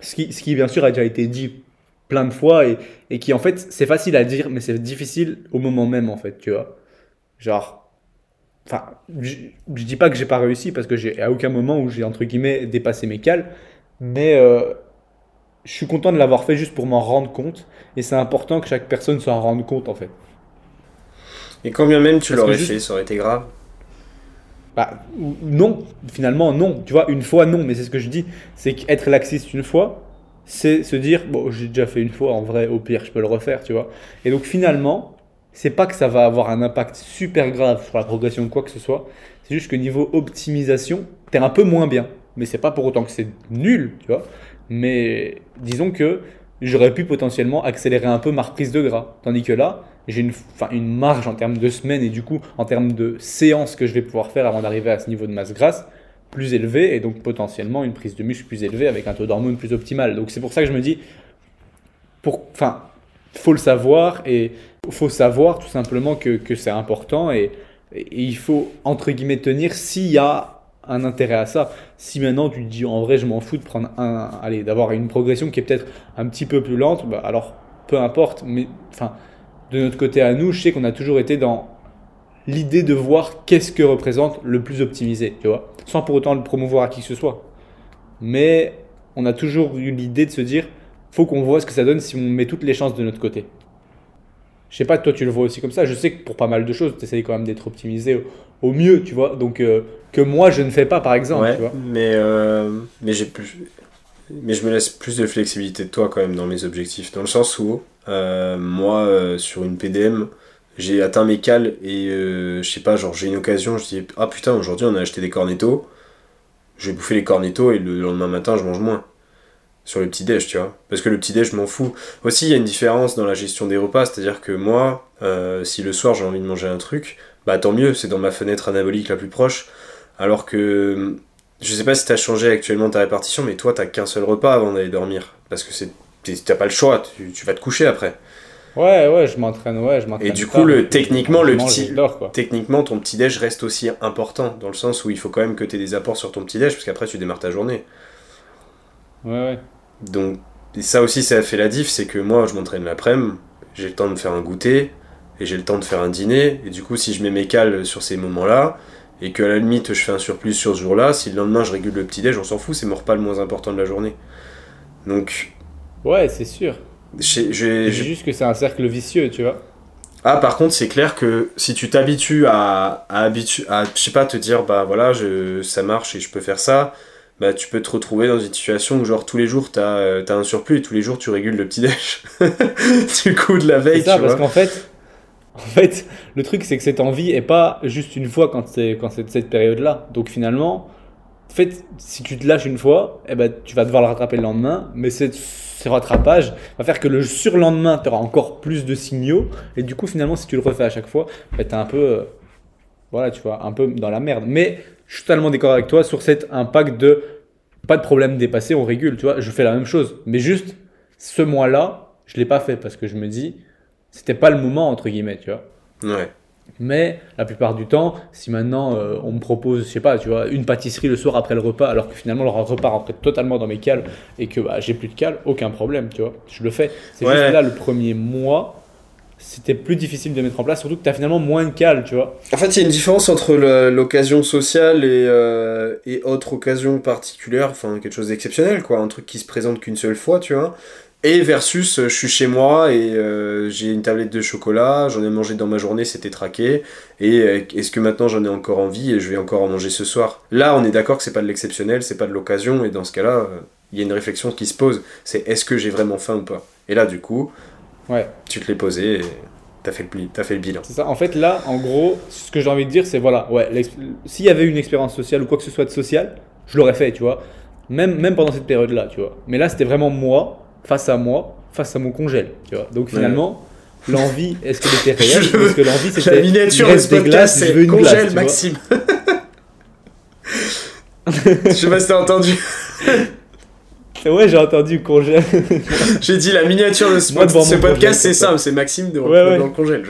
Ce qui, ce qui bien sûr a déjà été dit plein de fois et, et qui en fait c'est facile à dire mais c'est difficile au moment même en fait, tu vois. Genre, enfin, je, je dis pas que j'ai pas réussi parce que j'ai à aucun moment où j'ai entre guillemets dépassé mes cales, mais euh, je suis content de l'avoir fait juste pour m'en rendre compte. Et c'est important que chaque personne s'en rende compte, en fait. Et combien même tu l'aurais fait, ça aurait été grave bah, non, finalement non. Tu vois, une fois non, mais c'est ce que je dis. C'est qu'être laxiste une fois, c'est se dire, bon, j'ai déjà fait une fois, en vrai, au pire, je peux le refaire, tu vois. Et donc finalement, c'est pas que ça va avoir un impact super grave sur la progression de quoi que ce soit. C'est juste que niveau optimisation, t'es un peu moins bien. Mais c'est pas pour autant que c'est nul, tu vois. Mais disons que j'aurais pu potentiellement accélérer un peu ma reprise de gras. Tandis que là, j'ai une, une marge en termes de semaines et du coup en termes de séances que je vais pouvoir faire avant d'arriver à ce niveau de masse grasse plus élevé et donc potentiellement une prise de muscle plus élevée avec un taux d'hormones plus optimal. Donc c'est pour ça que je me dis, pour, enfin, faut le savoir et faut savoir tout simplement que, que c'est important et, et, il faut entre guillemets tenir s'il y a un intérêt à ça. Si maintenant tu dis en vrai je m'en fous de prendre un, allez, d'avoir une progression qui est peut-être un petit peu plus lente, bah, alors peu importe. Mais enfin, de notre côté à nous, je sais qu'on a toujours été dans l'idée de voir qu'est-ce que représente le plus optimisé, tu vois, sans pour autant le promouvoir à qui que ce soit. Mais on a toujours eu l'idée de se dire, faut qu'on voit ce que ça donne si on met toutes les chances de notre côté. Je sais pas, toi tu le vois aussi comme ça. Je sais que pour pas mal de choses, tu essayes quand même d'être optimisé au, mieux, tu vois. Donc, euh, que moi je ne fais pas par exemple. tu vois. Mais, euh, mais, j'ai plus... mais je me laisse plus de flexibilité de toi quand même dans mes objectifs. Dans le sens où, euh, moi, sur une PDM, j'ai atteint mes cales et je sais pas, genre j'ai une occasion, je dis Ah putain, aujourd'hui on a acheté des cornettos, je vais bouffer les cornettos et le lendemain matin je mange moins. Sur le petit déj, tu vois. Parce que le petit déj, je m'en fous. Aussi, il y a une différence dans la gestion des repas, c'est-à-dire que moi, si le soir j'ai envie de manger un truc, bah tant mieux, c'est dans ma fenêtre anabolique la plus proche. Alors que je sais pas si tu as changé actuellement ta répartition, mais toi, t'as qu'un seul repas avant d'aller dormir. Parce que t'as pas le choix, tu, vas te coucher après. Ouais, ouais, je m'entraîne, ouais, je m'entraîne. Et du coup, le, techniquement, le petit, techniquement, ton petit déj reste aussi important dans le sens où il faut quand même que tu aies des apports sur ton petit déj parce qu'après tu démarres ta journée. Ouais, ouais. Donc, ça aussi, ça a fait la diff, c'est que moi, je m'entraîne l'après-midi, j'ai le temps de faire un goûter et j'ai le temps de faire un dîner. Et du coup, si je mets mes cales sur ces moments-là, et que à la limite je fais un surplus sur ce jour-là, si le lendemain je régule le petit déj, on s'en fout, c'est mon repas le moins important de la journée. Donc. Ouais, c'est sûr. C'est juste que c'est un cercle vicieux, tu vois. Ah, par contre, c'est clair que si tu t'habitues à, à, à, je sais pas, te dire, bah voilà, je, ça marche et je peux faire ça, bah tu peux te retrouver dans une situation où, genre, tous les jours, t'as euh, as un surplus et tous les jours, tu régules le petit-déj. du coup, de la veille, ça, parce qu'en fait, en fait, le truc, c'est que cette envie est pas juste une fois quand c'est quand c'est cette période-là. Donc finalement, en fait, si tu te lâches une fois, eh ben, tu vas devoir le rattraper le lendemain, mais ce rattrapage va faire que le surlendemain, tu auras encore plus de signaux. Et du coup, finalement, si tu le refais à chaque fois, bah, tu un peu, euh, voilà, tu vois, un peu dans la merde. Mais je suis totalement d'accord avec toi sur cet impact de pas de problème dépassé, on régule, tu vois. Je fais la même chose. Mais juste, ce mois-là, je l'ai pas fait parce que je me dis, c'était pas le moment, entre guillemets, tu vois. Ouais. Mais la plupart du temps, si maintenant euh, on me propose, je sais pas, tu vois, une pâtisserie le soir après le repas, alors que finalement le repas rentre totalement dans mes cales et que bah, j'ai plus de cales, aucun problème, tu vois, je le fais. C'est juste là le premier mois, c'était plus difficile de mettre en place, surtout que tu as finalement moins de cales, tu vois. En fait, il y a une différence entre l'occasion sociale et, euh, et autre occasion particulière, enfin quelque chose d'exceptionnel, quoi, un truc qui se présente qu'une seule fois, tu vois. Et versus, euh, je suis chez moi et euh, j'ai une tablette de chocolat, j'en ai mangé dans ma journée, c'était traqué. Et euh, est-ce que maintenant j'en ai encore envie et je vais encore en manger ce soir? Là, on est d'accord que c'est pas de l'exceptionnel, c'est pas de l'occasion. Et dans ce cas-là, il y a une réflexion qui se pose c'est est-ce que j'ai vraiment faim ou pas? Et là, du coup, ouais. tu te l'es posé et t'as fait, le, as fait le bilan. C'est ça. En fait, là, en gros, ce que j'ai envie de dire, c'est voilà, ouais, s'il y avait une expérience sociale ou quoi que ce soit de social, je l'aurais fait, tu vois. Même, même pendant cette période-là, tu vois. Mais là, c'était vraiment moi face à moi, face à mon congèle. Tu vois. Donc finalement, l'envie, est-ce qu'elle était réelle Parce que l'envie, c'était. La miniature de ce podcast, c'est congèle, glace, Maxime. Je sais pas si t'as entendu. Ouais, j'ai entendu congèle. j'ai dit la miniature de ce, ce podcast, c'est simple, c'est Maxime de ouais, ouais. dans le congèle.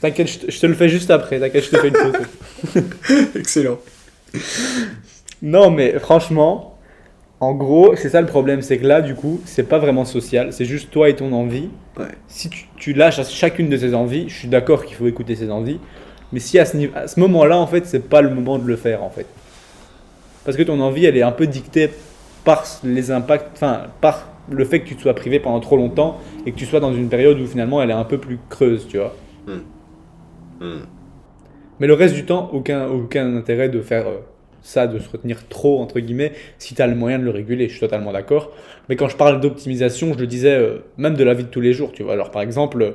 T'inquiète, je, te le fais juste après. T'inquiète, je te fais une photo. Excellent. Non, mais franchement, en gros, c'est ça le problème, c'est que là, du coup, c'est pas vraiment social, c'est juste toi et ton envie. Si tu, lâches à chacune de ces envies, je suis d'accord qu'il faut écouter ces envies, mais si à ce, à ce moment-là, en fait, c'est pas le moment de le faire, en fait. Parce que ton envie, elle est un peu dictée par les impacts, enfin, par le fait que tu te sois privé pendant trop longtemps et que tu sois dans une période où finalement elle est un peu plus creuse, tu vois. Hmm. Hmm. Mais le reste du temps, aucun, aucun intérêt de faire. Euh, ça de se retenir trop, entre guillemets, si tu as le moyen de le réguler, je suis totalement d'accord. Mais quand je parle d'optimisation, je le disais euh, même de la vie de tous les jours, tu vois. Alors par exemple,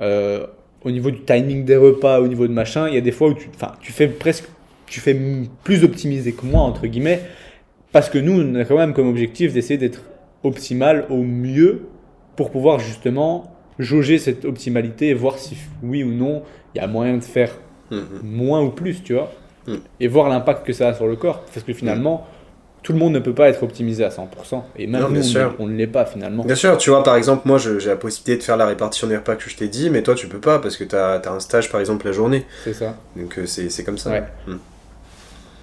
euh, au niveau du timing des repas, au niveau de machin, il y a des fois où tu, tu fais presque, tu fais plus optimisé que moi, entre guillemets, parce que nous, on a quand même comme objectif d'essayer d'être optimal au mieux pour pouvoir justement jauger cette optimalité et voir si oui ou non il y a moyen de faire mmh moins ou plus, tu vois. Mm. et voir l'impact que ça a sur le corps. Parce que finalement, tout le monde ne peut pas être optimisé à 100%. Et même nous, on, ne l'est pas finalement. Bien sûr, tu vois, par exemple, moi j'ai la possibilité de faire la répartition des repas que je t'ai dit, mais toi tu peux pas parce que tu as, as, un stage par exemple la journée. C'est ça. Donc euh, c'est comme ça. Ouais. Mm.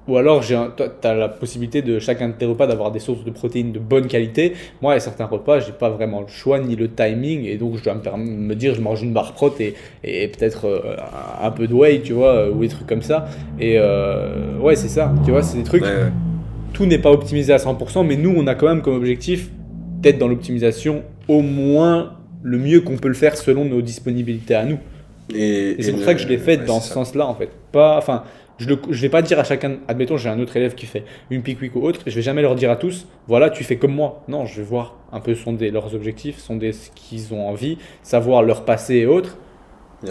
Ou alors, tu as la possibilité de chacun de tes repas d'avoir des sources de protéines de bonne qualité. Moi, à certains repas, j'ai pas vraiment le choix ni le timing. Et donc, je dois me, me dire, je mange une barre prot et, et peut-être euh, un peu de whey, tu vois, euh, ou des trucs comme ça. Et euh, ouais, c'est ça. Tu vois, c'est des trucs. Tout n'est pas optimisé à 100%, mais nous, on a quand même comme objectif d'être dans l'optimisation au moins le mieux qu'on peut le faire selon nos disponibilités à nous. Et, c'est pour ça que je l'ai fait dans ce sens-là, en fait. Pas, enfin, je ne vais pas dire à chacun, admettons, j'ai un autre élève qui fait une pique ou autre, je vais jamais leur dire à tous, voilà, tu fais comme moi. Non, je vais voir un peu sonder leurs objectifs, sonder ce qu'ils ont envie, savoir leur passé et autres,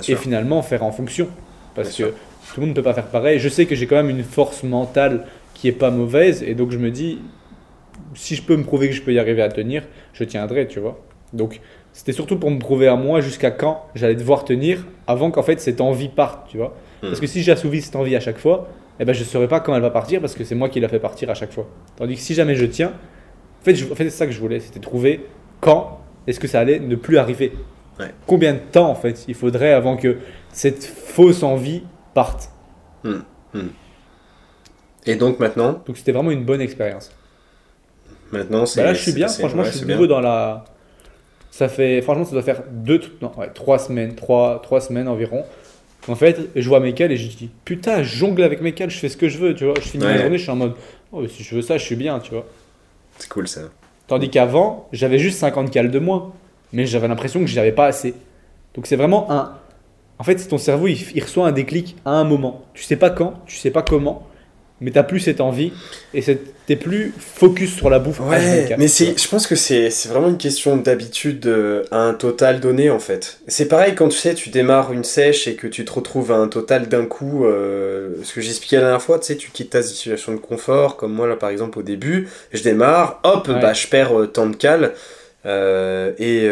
et finalement faire en fonction. Parce que tout le monde ne peut pas faire pareil. Je sais que j'ai quand même une force mentale qui est pas mauvaise, et donc je me dis, si je peux me prouver que je peux y arriver à tenir, je tiendrai, tu vois. Donc c'était surtout pour me prouver à moi jusqu'à quand j'allais devoir tenir avant qu'en fait cette envie parte, tu vois. Parce que si j'assouvis cette envie à chaque fois, eh ben, je ne saurais pas quand elle va partir parce que c'est moi qui la fait partir à chaque fois. Tandis que si jamais je tiens, en fait, c'est ça que je voulais, c'était trouver quand est-ce que ça allait ne plus arriver. Combien de temps, en fait, il faudrait avant que cette fausse envie parte. Hmm, hmm. Et donc maintenant Donc c'était vraiment une bonne expérience. Maintenant, c'est. Bah là, je suis bien, franchement, je suis nouveau dans la. Ça fait, franchement, ça doit faire deux, non, trois semaines, trois, trois semaines environ. En fait, je vois Michael et je dis putain, je jongle avec Michael, je fais ce que je veux, tu vois. Je finis ma journée, je suis en mode oh, si je veux ça, je suis bien, tu vois. C'est cool ça. Tandis qu'avant, j'avais juste 50 cales de moins. Mais j'avais l'impression que j'avais pas assez. Donc c'est vraiment un. En fait, ton cerveau, il, il, reçoit un déclic à un moment. Tu sais pas quand, tu sais pas comment, mais t'as plus cette envie et t'es plus focus sur la bouffe. Ouais, mais c'est, je pense que c'est, vraiment une question d'habitude euh, à un total donné en fait. C'est pareil quand tu sais, tu démarres une sèche et que tu te retrouves à un total d'un coup. Euh, ce que j'expliquais la dernière fois, tu sais, tu quittes ta situation de confort, comme moi là par exemple au début, je démarre, hop, bah je perds euh, tant de cales. et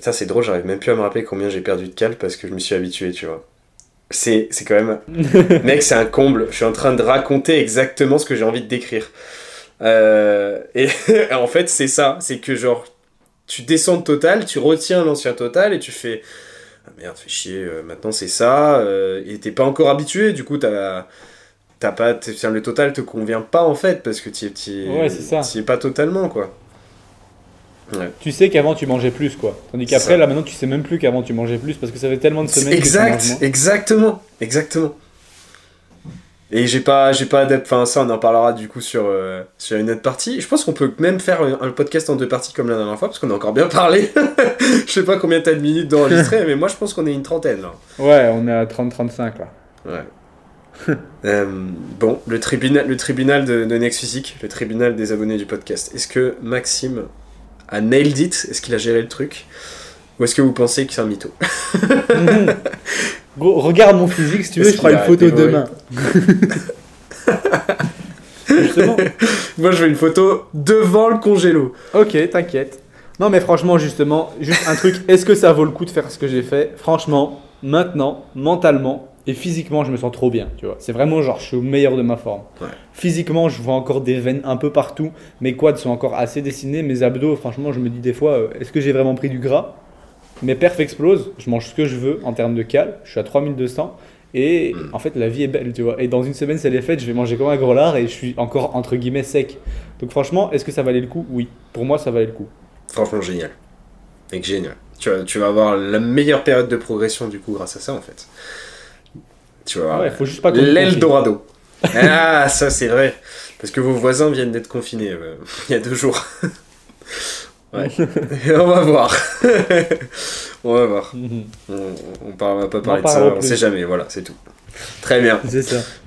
ça c'est drôle, j'arrive même plus à me rappeler combien j'ai perdu de cales parce que je me suis habitué, tu vois c'est quand même. Mec, c'est un comble. Je suis en train de raconter exactement ce que j'ai envie de décrire. Euh, et en fait, c'est ça. C'est que genre, tu descends de total, tu retiens l'ancien total et tu fais. Ah merde, fais chier, euh, maintenant c'est ça. Euh, et t'es pas encore habitué, du coup, t'as. T'as pas. Le total te convient pas en fait, parce que tu ouais, es pas totalement, quoi. Tu sais qu'avant tu mangeais plus quoi. Tandis qu'après là maintenant tu sais même plus qu'avant tu mangeais plus parce que ça fait tellement de semaines exact, que tu exactement, exactement. Et j'ai pas, j'ai pas enfin ça on en parlera du coup sur, euh, sur une autre partie. Je pense qu'on peut même faire un, podcast en deux parties comme la dernière fois parce qu'on a encore bien parlé. je sais pas combien t'as de minutes d'enregistrer mais moi je pense qu'on est une trentaine là. Ouais, on est à 30-35 là. Ouais. Euh, bon, le tribunal, le tribunal de, de Next Physique, le tribunal des abonnés du podcast. Est-ce que Maxime a nailed it Est-ce qu'il a géré le truc? Ou est-ce que vous pensez que c'est un mytho? Regarde mon physique, si tu veux, je ferai une photo demain. justement. Moi, je veux une photo devant le congélo. Ok, t'inquiète. Non, mais franchement, justement, juste un truc. Est-ce que ça vaut le coup de faire ce que j'ai fait? Franchement, maintenant, mentalement, et physiquement, je me sens trop bien, tu vois. C'est vraiment genre, je suis au meilleur de ma forme. Physiquement, je vois encore des veines un peu partout. Mes quads sont encore assez dessinés. Mes abdos, franchement, je me dis des fois, euh, est-ce que j'ai vraiment pris du gras? Mes perfs explosent. Je mange ce que je veux en termes de cal. Je suis à 3200. Et mm. en fait, la vie est belle, tu vois. Et dans une semaine, c'est les fêtes, je vais manger comme un gros lard et je suis encore entre guillemets sec. Donc franchement, est-ce que ça valait le coup? Oui. Pour moi, ça valait le coup. Franchement, génial. Mec, génial. Tu vas, tu vas avoir la meilleure période de progression du coup grâce à ça en fait. Tu vois, ouais, faut juste pas l'Eldorado. ah, ça c'est vrai. Parce que vos voisins viennent d'être confinés euh, il y a deux jours. ouais. on va voir. on va voir. Mhm. On, on, va pas parler de ça, on sait jamais, voilà, c'est tout. Très bien.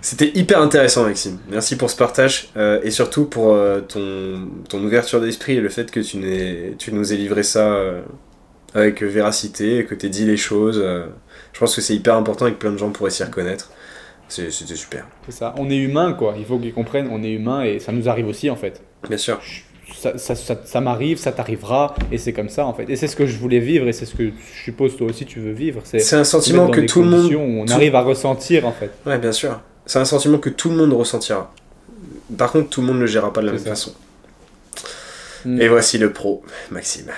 C'était hyper intéressant, Maxime. Merci pour ce partage euh, et surtout pour euh, ton, ton ouverture d'esprit et le fait que tu, tu nous aies livré ça avec véracité, que tu dit les choses. Je pense que c'est hyper important et que plein de gens pourraient s'y reconnaître. C'était super. C'est ça. On est humain, quoi. Il faut qu'ils comprennent, on est humain et ça nous arrive aussi, en fait. Bien sûr. Ça, ça, ça, m'arrive, ça t'arrivera, et c'est comme ça, en fait. Et c'est ce que je voulais vivre, et c'est ce que je suppose toi aussi tu veux vivre. C'est un sentiment que tout le monde. Où on arrive à ressentir, en fait. Ouais, bien sûr. C'est un sentiment que tout le monde ressentira. Par contre, tout le monde ne le gérera pas de la même façon. Hmm. Et voici le pro, Maxime.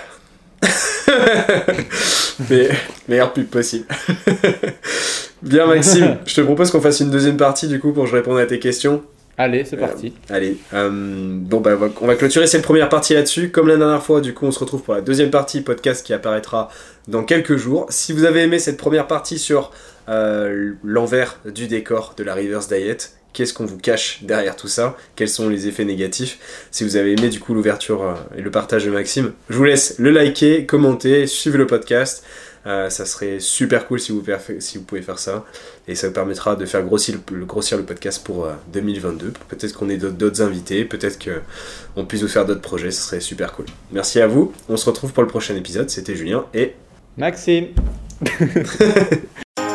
Mais meilleur pub possible. Bien Maxime, je te propose qu'on fasse une deuxième partie du coup pour que je réponde à tes questions. Allez, c'est parti. Euh, allez, euh, bon bah on va clôturer cette première partie là-dessus. Comme la dernière fois, du coup on se retrouve pour la deuxième partie podcast qui apparaîtra dans quelques jours. Si vous avez aimé cette première partie sur euh, l'envers du décor de la Reverse Diet, qu'est-ce qu'on vous cache derrière tout ça, quels sont les effets négatifs. Si vous avez aimé du coup l'ouverture euh, et le partage de Maxime, je vous laisse le liker, commenter, suivre le podcast. Euh, ça serait super cool si vous, si vous pouvez faire ça. Et ça vous permettra de faire grossir le, grossir le podcast pour 2022. Euh, peut-être qu'on ait d'autres invités, peut-être qu'on puisse vous faire d'autres projets, ce serait super cool. Merci à vous. On se retrouve pour le prochain épisode. C'était Julien et Maxime.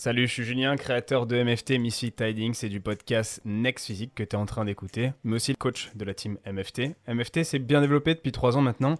Salut, je suis Julien, créateur de MFT Misfit Tidings et du podcast Next Physique que tu es en train d'écouter, mais aussi le coach de la team MFT. MFT s'est bien développé depuis trois ans maintenant.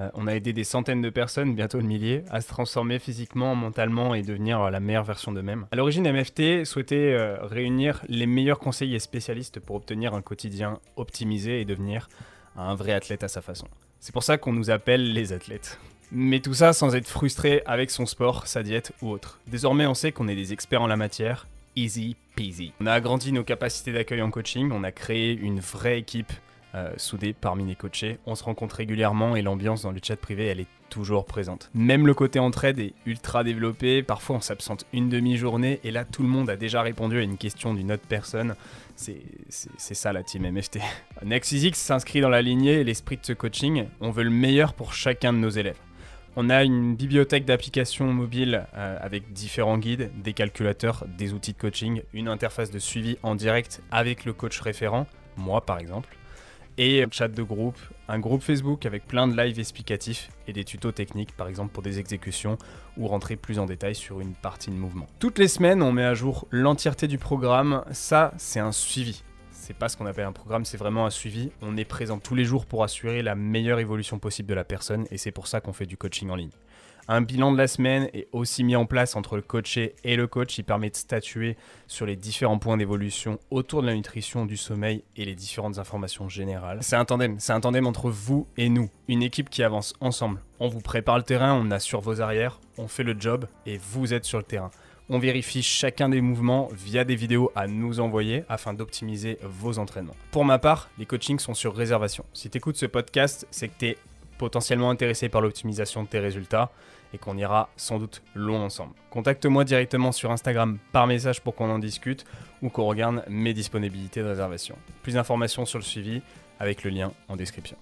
Euh, on a aidé des centaines de personnes, bientôt de milliers, à se transformer physiquement, mentalement et devenir la meilleure version d'eux-mêmes. À l'origine, MFT souhaitait euh, réunir les meilleurs conseillers spécialistes pour obtenir un quotidien optimisé et devenir un vrai athlète à sa façon. C'est pour ça qu'on nous appelle les athlètes. Mais tout ça sans être frustré avec son sport, sa diète ou autre. Désormais, on sait qu'on est des experts en la matière. Easy peasy. On a agrandi nos capacités d'accueil en coaching, on a créé une vraie équipe euh, soudée parmi les coachés. On se rencontre régulièrement et l'ambiance dans le chat privé, elle est toujours présente. Même le côté entraide est ultra développé. Parfois, on s'absente une demi-journée et là, tout le monde a déjà répondu à une question d'une autre personne. C'est ça la team MFT. NextPhysics s'inscrit dans la lignée et l'esprit de ce coaching. On veut le meilleur pour chacun de nos élèves. On a une bibliothèque d'applications mobiles euh, avec différents guides, des calculateurs, des outils de coaching, une interface de suivi en direct avec le coach référent, moi par exemple, et un chat de groupe, un groupe Facebook avec plein de lives explicatifs et des tutos techniques par exemple pour des exécutions ou rentrer plus en détail sur une partie de mouvement. Toutes les semaines, on met à jour l'entièreté du programme, ça c'est un suivi c'est pas ce qu'on appelle un programme, c'est vraiment un suivi. On est présent tous les jours pour assurer la meilleure évolution possible de la personne et c'est pour ça qu'on fait du coaching en ligne. Un bilan de la semaine est aussi mis en place entre le coaché et le coach. Il permet de statuer sur les différents points d'évolution autour de la nutrition, du sommeil et les différentes informations générales. C'est un tandem, c'est un tandem entre vous et nous. Une équipe qui avance ensemble. On vous prépare le terrain, on assure vos arrières, on fait le job et vous êtes sur le terrain. On vérifie chacun des mouvements via des vidéos à nous envoyer afin d'optimiser vos entraînements. Pour ma part, les coachings sont sur réservation. Si tu écoutes ce podcast, c'est que tu es potentiellement intéressé par l'optimisation de tes résultats et qu'on ira sans doute loin ensemble. Contacte-moi directement sur Instagram par message pour qu'on en discute ou qu'on regarde mes disponibilités de réservation. Plus d'informations sur le suivi avec le lien en description.